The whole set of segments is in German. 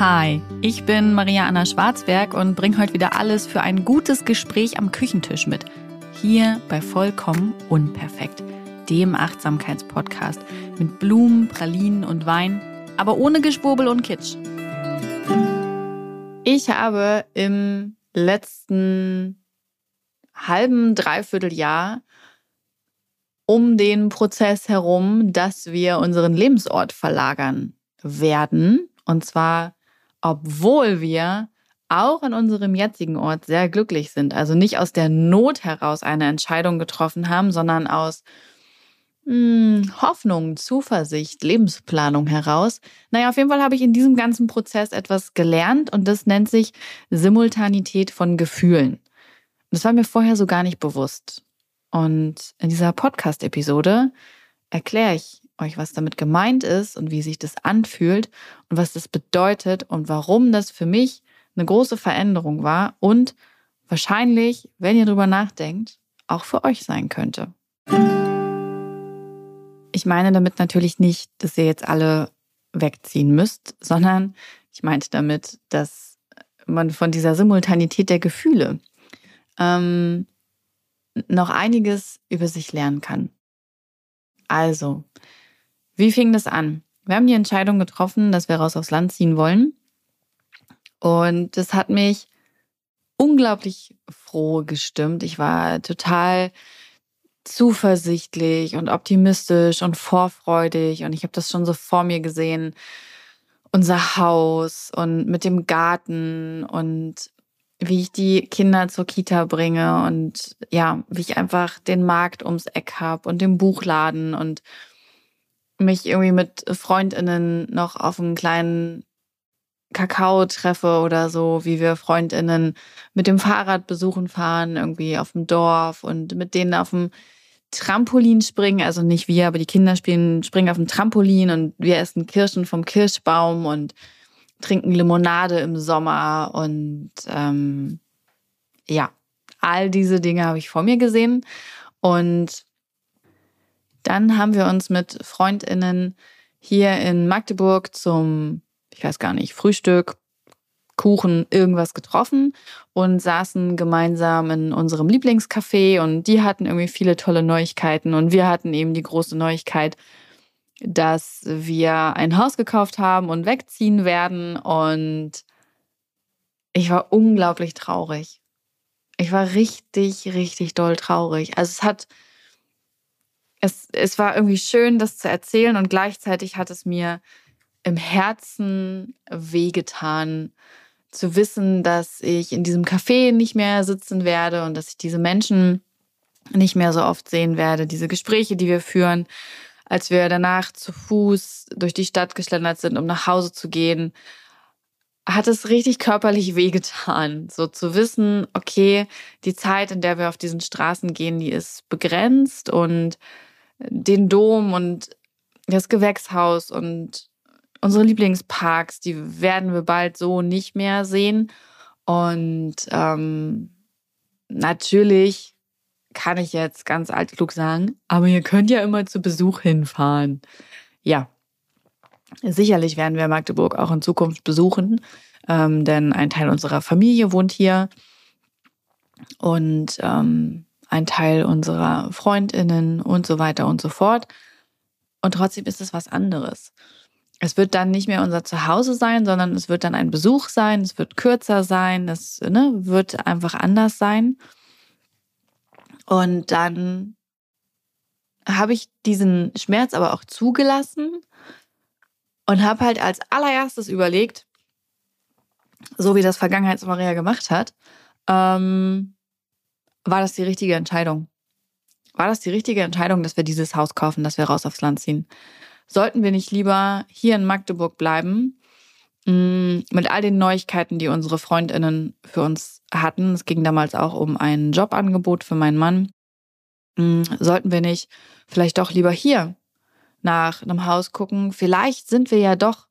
Hi, ich bin Maria Anna Schwarzberg und bringe heute wieder alles für ein gutes Gespräch am Küchentisch mit. Hier bei Vollkommen Unperfekt, dem Achtsamkeitspodcast mit Blumen, Pralinen und Wein, aber ohne Geschwurbel und Kitsch. Ich habe im letzten halben, dreiviertel Jahr um den Prozess herum, dass wir unseren Lebensort verlagern werden. Und zwar, obwohl wir auch an unserem jetzigen Ort sehr glücklich sind. Also nicht aus der Not heraus eine Entscheidung getroffen haben, sondern aus mh, hm, Hoffnung, Zuversicht, Lebensplanung heraus. Naja, auf jeden Fall habe ich in diesem ganzen Prozess etwas gelernt und das nennt sich Simultanität von Gefühlen. Das war mir vorher so gar nicht bewusst. Und in dieser Podcast-Episode erkläre ich euch, was damit gemeint ist und wie sich das anfühlt und was das bedeutet und warum das für mich eine große Veränderung war und wahrscheinlich, wenn ihr drüber nachdenkt, auch für euch sein könnte. Ich meine damit natürlich nicht, dass ihr jetzt alle wegziehen müsst, sondern ich meinte damit, dass man von dieser Simultanität der Gefühle ähm, noch einiges über sich lernen kann. Also, wie fing das an? Wir haben die Entscheidung getroffen, dass wir raus aufs Land ziehen wollen. Und das hat mich unglaublich froh gestimmt. Ich war total zuversichtlich und optimistisch und vorfreudig und ich habe das schon so vor mir gesehen. Unser Haus und mit dem Garten und wie ich die Kinder zur Kita bringe und ja, wie ich einfach den Markt ums Eck habe und den Buchladen und mich irgendwie mit Freundinnen noch auf einen kleinen Kakao treffe oder so, wie wir Freundinnen mit dem Fahrrad besuchen fahren, irgendwie auf dem Dorf und mit denen auf dem Trampolin springen, also nicht wir, aber die Kinder spielen, springen auf dem Trampolin und wir essen Kirschen vom Kirschbaum und trinken Limonade im Sommer und ähm, ja, all diese Dinge habe ich vor mir gesehen. Und dann haben wir uns mit Freundinnen hier in Magdeburg zum, ich weiß gar nicht, Frühstück, Kuchen, irgendwas getroffen und saßen gemeinsam in unserem Lieblingscafé und die hatten irgendwie viele tolle Neuigkeiten und wir hatten eben die große Neuigkeit, dass wir ein Haus gekauft haben und wegziehen werden. Und ich war unglaublich traurig. Ich war richtig, richtig doll traurig. Also es hat, es, es war irgendwie schön, das zu erzählen und gleichzeitig hat es mir im Herzen wehgetan, zu wissen, dass ich in diesem Café nicht mehr sitzen werde und dass ich diese Menschen nicht mehr so oft sehen werde, diese Gespräche, die wir führen als wir danach zu Fuß durch die Stadt geschlendert sind, um nach Hause zu gehen, hat es richtig körperlich wehgetan. So zu wissen, okay, die Zeit, in der wir auf diesen Straßen gehen, die ist begrenzt und den Dom und das Gewächshaus und unsere Lieblingsparks, die werden wir bald so nicht mehr sehen. Und ähm, natürlich kann ich jetzt ganz altklug sagen, aber ihr könnt ja immer zu Besuch hinfahren. Ja, sicherlich werden wir Magdeburg auch in Zukunft besuchen, ähm, denn ein Teil unserer Familie wohnt hier und ähm, ein Teil unserer Freundinnen und so weiter und so fort. Und trotzdem ist es was anderes. Es wird dann nicht mehr unser Zuhause sein, sondern es wird dann ein Besuch sein, es wird kürzer sein, es ne, wird einfach anders sein. Und dann habe ich diesen Schmerz aber auch zugelassen und habe halt als allererstes überlegt, so wie das Vergangenheits-Maria gemacht hat, ähm, war das die richtige Entscheidung? War das die richtige Entscheidung, dass wir dieses Haus kaufen, dass wir raus aufs Land ziehen? Sollten wir nicht lieber hier in Magdeburg bleiben, mit all den Neuigkeiten, die unsere Freundinnen für uns hatten? Es ging damals auch um ein Jobangebot für meinen Mann. Hm, sollten wir nicht vielleicht doch lieber hier nach einem Haus gucken? Vielleicht sind wir ja doch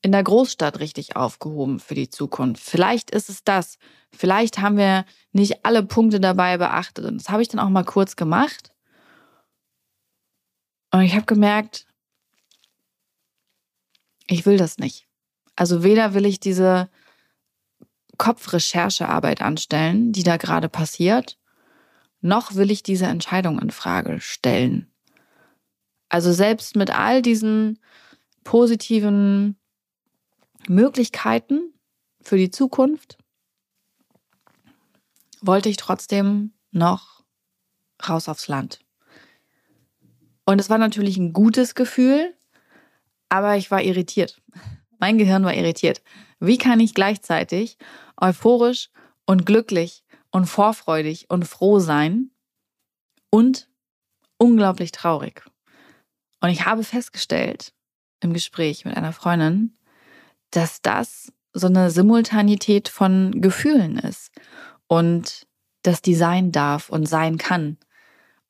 in der Großstadt richtig aufgehoben für die Zukunft. Vielleicht ist es das. Vielleicht haben wir nicht alle Punkte dabei beachtet. Und das habe ich dann auch mal kurz gemacht. Und ich habe gemerkt, ich will das nicht. Also weder will ich diese Kopfrecherchearbeit anstellen, die da gerade passiert, noch will ich diese Entscheidung in Frage stellen. Also selbst mit all diesen positiven Möglichkeiten für die Zukunft wollte ich trotzdem noch raus aufs Land. Und es war natürlich ein gutes Gefühl, aber ich war irritiert. Mein Gehirn war irritiert. Wie kann ich gleichzeitig euphorisch und glücklich und vorfreudig und froh sein und unglaublich traurig? Und ich habe festgestellt im Gespräch mit einer Freundin, dass das so eine Simultanität von Gefühlen ist und dass die sein darf und sein kann.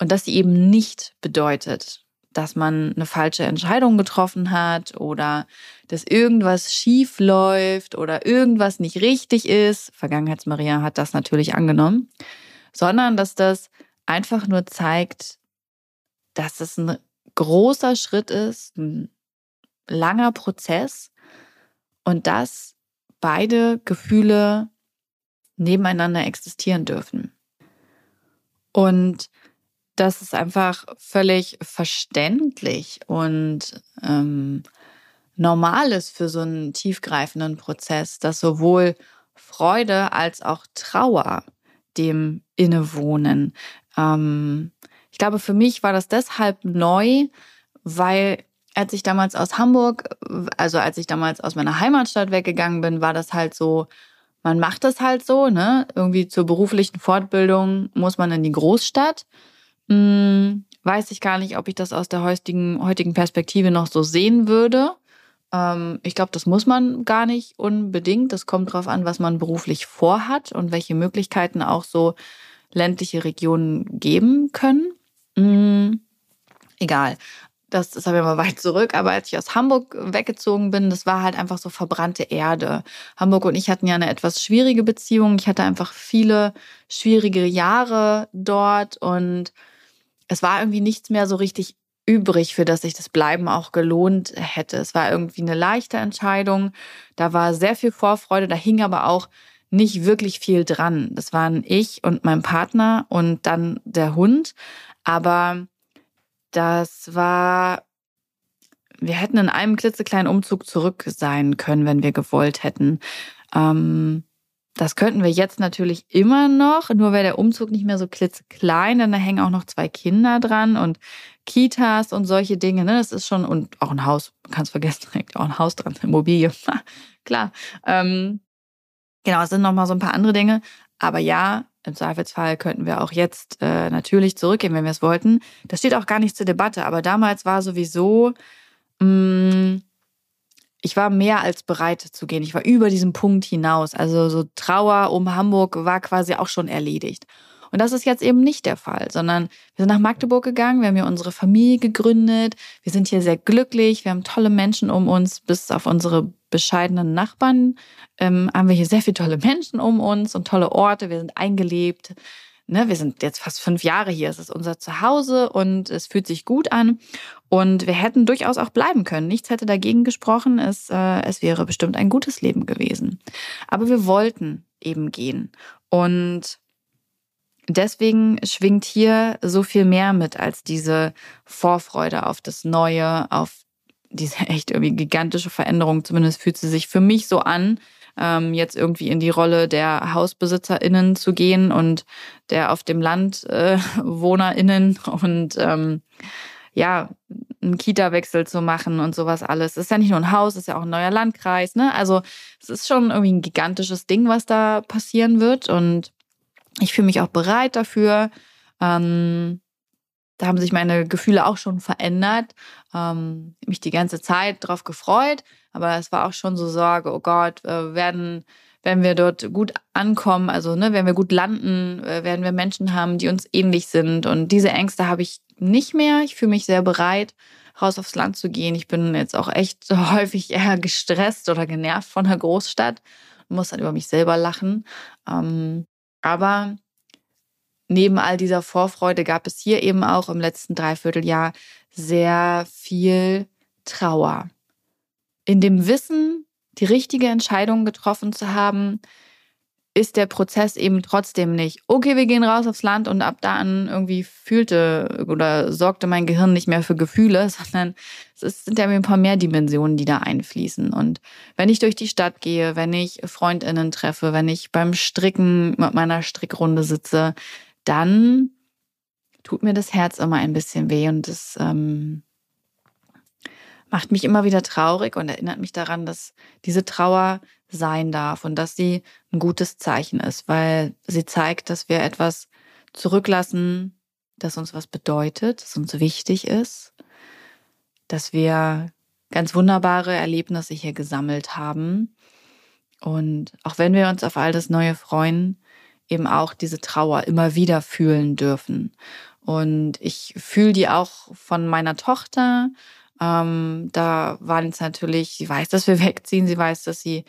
Und dass sie eben nicht bedeutet, dass man eine falsche Entscheidung getroffen hat oder dass irgendwas schief läuft oder irgendwas nicht richtig ist. Vergangenheitsmaria hat das natürlich angenommen, sondern dass das einfach nur zeigt, dass es ein großer Schritt ist, ein langer Prozess und dass beide Gefühle nebeneinander existieren dürfen. Und das ist einfach völlig verständlich und ähm, normal ist für so einen tiefgreifenden Prozess, dass sowohl Freude als auch Trauer dem innewohnen. Ähm, ich glaube, für mich war das deshalb neu, weil als ich damals aus Hamburg, also als ich damals aus meiner Heimatstadt weggegangen bin, war das halt so, man macht das halt so, ne? Irgendwie zur beruflichen Fortbildung muss man in die Großstadt. Hm, weiß ich gar nicht, ob ich das aus der heutigen, heutigen Perspektive noch so sehen würde. Ähm, ich glaube, das muss man gar nicht unbedingt. Das kommt darauf an, was man beruflich vorhat und welche Möglichkeiten auch so ländliche Regionen geben können. Hm, egal. Das ist aber immer weit zurück. Aber als ich aus Hamburg weggezogen bin, das war halt einfach so verbrannte Erde. Hamburg und ich hatten ja eine etwas schwierige Beziehung. Ich hatte einfach viele schwierige Jahre dort und es war irgendwie nichts mehr so richtig übrig, für das sich das Bleiben auch gelohnt hätte. Es war irgendwie eine leichte Entscheidung. Da war sehr viel Vorfreude, da hing aber auch nicht wirklich viel dran. Das waren ich und mein Partner und dann der Hund. Aber das war, wir hätten in einem klitzekleinen Umzug zurück sein können, wenn wir gewollt hätten. Ähm, das könnten wir jetzt natürlich immer noch, nur wäre der Umzug nicht mehr so klitzeklein, denn da hängen auch noch zwei Kinder dran und Kitas und solche Dinge. Ne? Das ist schon, und auch ein Haus, man kann es vergessen, hängt auch ein Haus dran, Immobilie. Klar. Ähm, genau, es sind noch mal so ein paar andere Dinge. Aber ja, im Zweifelsfall könnten wir auch jetzt äh, natürlich zurückgehen, wenn wir es wollten. Das steht auch gar nicht zur Debatte. Aber damals war sowieso, mh, mm, ich war mehr als bereit zu gehen. Ich war über diesen Punkt hinaus. Also so Trauer um Hamburg war quasi auch schon erledigt. Und das ist jetzt eben nicht der Fall, sondern wir sind nach Magdeburg gegangen, wir haben hier unsere Familie gegründet, wir sind hier sehr glücklich, wir haben tolle Menschen um uns, bis auf unsere bescheidenen Nachbarn ähm, haben wir hier sehr viele tolle Menschen um uns und tolle Orte, wir sind eingelebt. Ne, wir sind jetzt fast fünf Jahre hier. Es ist unser Zuhause und es fühlt sich gut an. Und wir hätten durchaus auch bleiben können. Nichts hätte dagegen gesprochen. Es, äh, es wäre bestimmt ein gutes Leben gewesen. Aber wir wollten eben gehen. Und deswegen schwingt hier so viel mehr mit als diese Vorfreude auf das Neue, auf diese echt irgendwie gigantische Veränderung. Zumindest fühlt sie sich für mich so an ähm, jetzt irgendwie in die Rolle der HausbesitzerInnen zu gehen und der auf dem Land äh, WohnerInnen und ähm, ja, einen Kita-Wechsel zu machen und sowas alles. Es ist ja nicht nur ein Haus, ist ja auch ein neuer Landkreis, ne? Also es ist schon irgendwie ein gigantisches Ding, was da passieren wird. Und ich fühle mich auch bereit dafür. Ähm, da haben sich meine Gefühle auch schon verändert. Ähm, mich die ganze Zeit drauf gefreut, aber es war auch schon so Sorge, oh Gott, äh, werden, wenn wir dort gut ankommen, also ne, wenn wir gut landen, äh, werden wir Menschen haben, die uns ähnlich sind. Und diese Ängste habe ich nicht mehr. Ich fühle mich sehr bereit, raus aufs Land zu gehen. Ich bin jetzt auch echt häufig eher gestresst oder genervt von der Großstadt muss dann über mich selber lachen. Ähm, aber neben all dieser Vorfreude gab es hier eben auch im letzten Dreivierteljahr sehr viel Trauer. In dem Wissen, die richtige Entscheidung getroffen zu haben, ist der Prozess eben trotzdem nicht, okay, wir gehen raus aufs Land und ab da an irgendwie fühlte oder sorgte mein Gehirn nicht mehr für Gefühle, sondern es sind ja ein paar mehr Dimensionen, die da einfließen. Und wenn ich durch die Stadt gehe, wenn ich Freundinnen treffe, wenn ich beim Stricken mit meiner Strickrunde sitze, dann tut mir das Herz immer ein bisschen weh und das ähm, macht mich immer wieder traurig und erinnert mich daran, dass diese Trauer sein darf und dass sie ein gutes Zeichen ist, weil sie zeigt, dass wir etwas zurücklassen, das uns was bedeutet, das uns wichtig ist, dass wir ganz wunderbare Erlebnisse hier gesammelt haben. Und auch wenn wir uns auf all das Neue freuen, eben auch diese Trauer immer wieder fühlen dürfen. Und ich fühle die auch von meiner Tochter ähm, da waren es natürlich, sie weiß, dass wir wegziehen, sie weiß, dass sie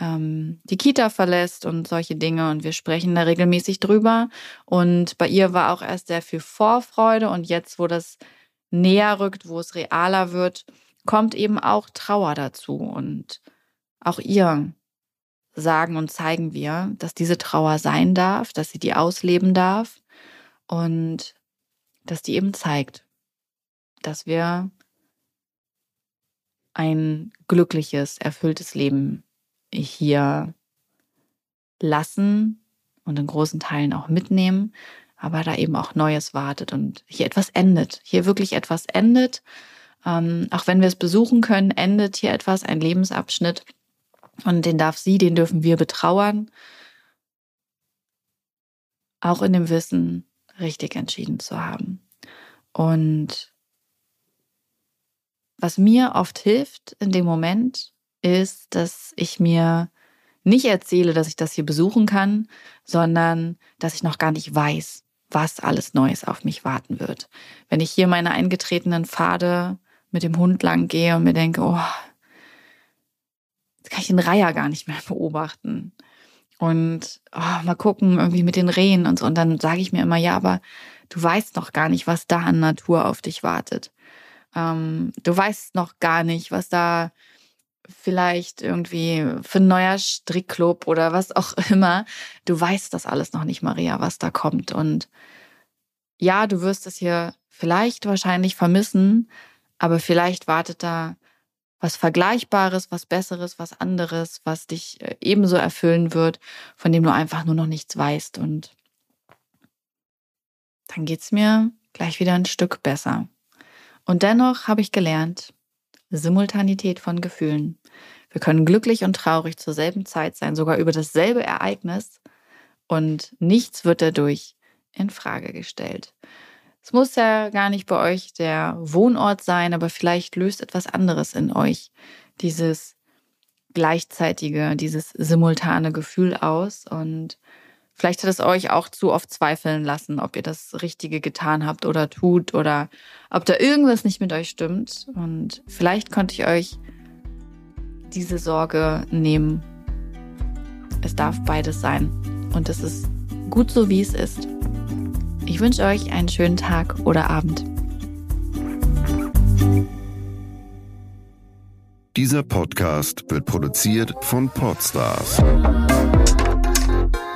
ähm, die Kita verlässt und solche Dinge und wir sprechen da regelmäßig drüber. Und bei ihr war auch erst sehr viel Vorfreude und jetzt, wo das näher rückt, wo es realer wird, kommt eben auch Trauer dazu. Und auch ihr sagen und zeigen wir, dass diese Trauer sein darf, dass sie die ausleben darf und dass die eben zeigt, dass wir ein glückliches, erfülltes Leben hier lassen und in großen Teilen auch mitnehmen, aber da eben auch Neues wartet und hier etwas endet, hier wirklich etwas endet. Ähm, auch wenn wir es besuchen können, endet hier etwas, ein Lebensabschnitt und den darf sie, den dürfen wir betrauern, auch in dem Wissen, richtig entschieden zu haben. Und was mir oft hilft in dem Moment, ist, dass ich mir nicht erzähle, dass ich das hier besuchen kann, sondern dass ich noch gar nicht weiß, was alles Neues auf mich warten wird. Wenn ich hier meine eingetretenen Pfade mit dem Hund lang gehe und mir denke, oh, jetzt kann ich den Reiher gar nicht mehr beobachten. Und oh, mal gucken, irgendwie mit den Rehen und so. Und dann sage ich mir immer, ja, aber du weißt noch gar nicht, was da an Natur auf dich wartet. Ähm, du weißt noch gar nicht, was da vielleicht irgendwie für ein neuer Strickclub oder was auch immer. Du weißt das alles noch nicht, Maria, was da kommt. Und ja, du wirst es hier vielleicht wahrscheinlich vermissen, aber vielleicht wartet da was Vergleichbares, was Besseres, was anderes, was dich äh, ebenso erfüllen wird, von dem du einfach nur noch nichts weißt. Und dann geht's mir gleich wieder ein Stück besser. Und dennoch habe ich gelernt, Simultanität von Gefühlen. Wir können glücklich und traurig zur selben Zeit sein, sogar über dasselbe Ereignis und nichts wird dadurch in Frage gestellt. Es muss ja gar nicht bei euch der Wohnort sein, aber vielleicht löst etwas anderes in euch dieses gleichzeitige, dieses simultane Gefühl aus und Vielleicht hat es euch auch zu oft zweifeln lassen, ob ihr das Richtige getan habt oder tut oder ob da irgendwas nicht mit euch stimmt. Und vielleicht konnte ich euch diese Sorge nehmen. Es darf beides sein. Und es ist gut so, wie es ist. Ich wünsche euch einen schönen Tag oder Abend. Dieser Podcast wird produziert von Podstars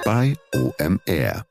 bei OMR.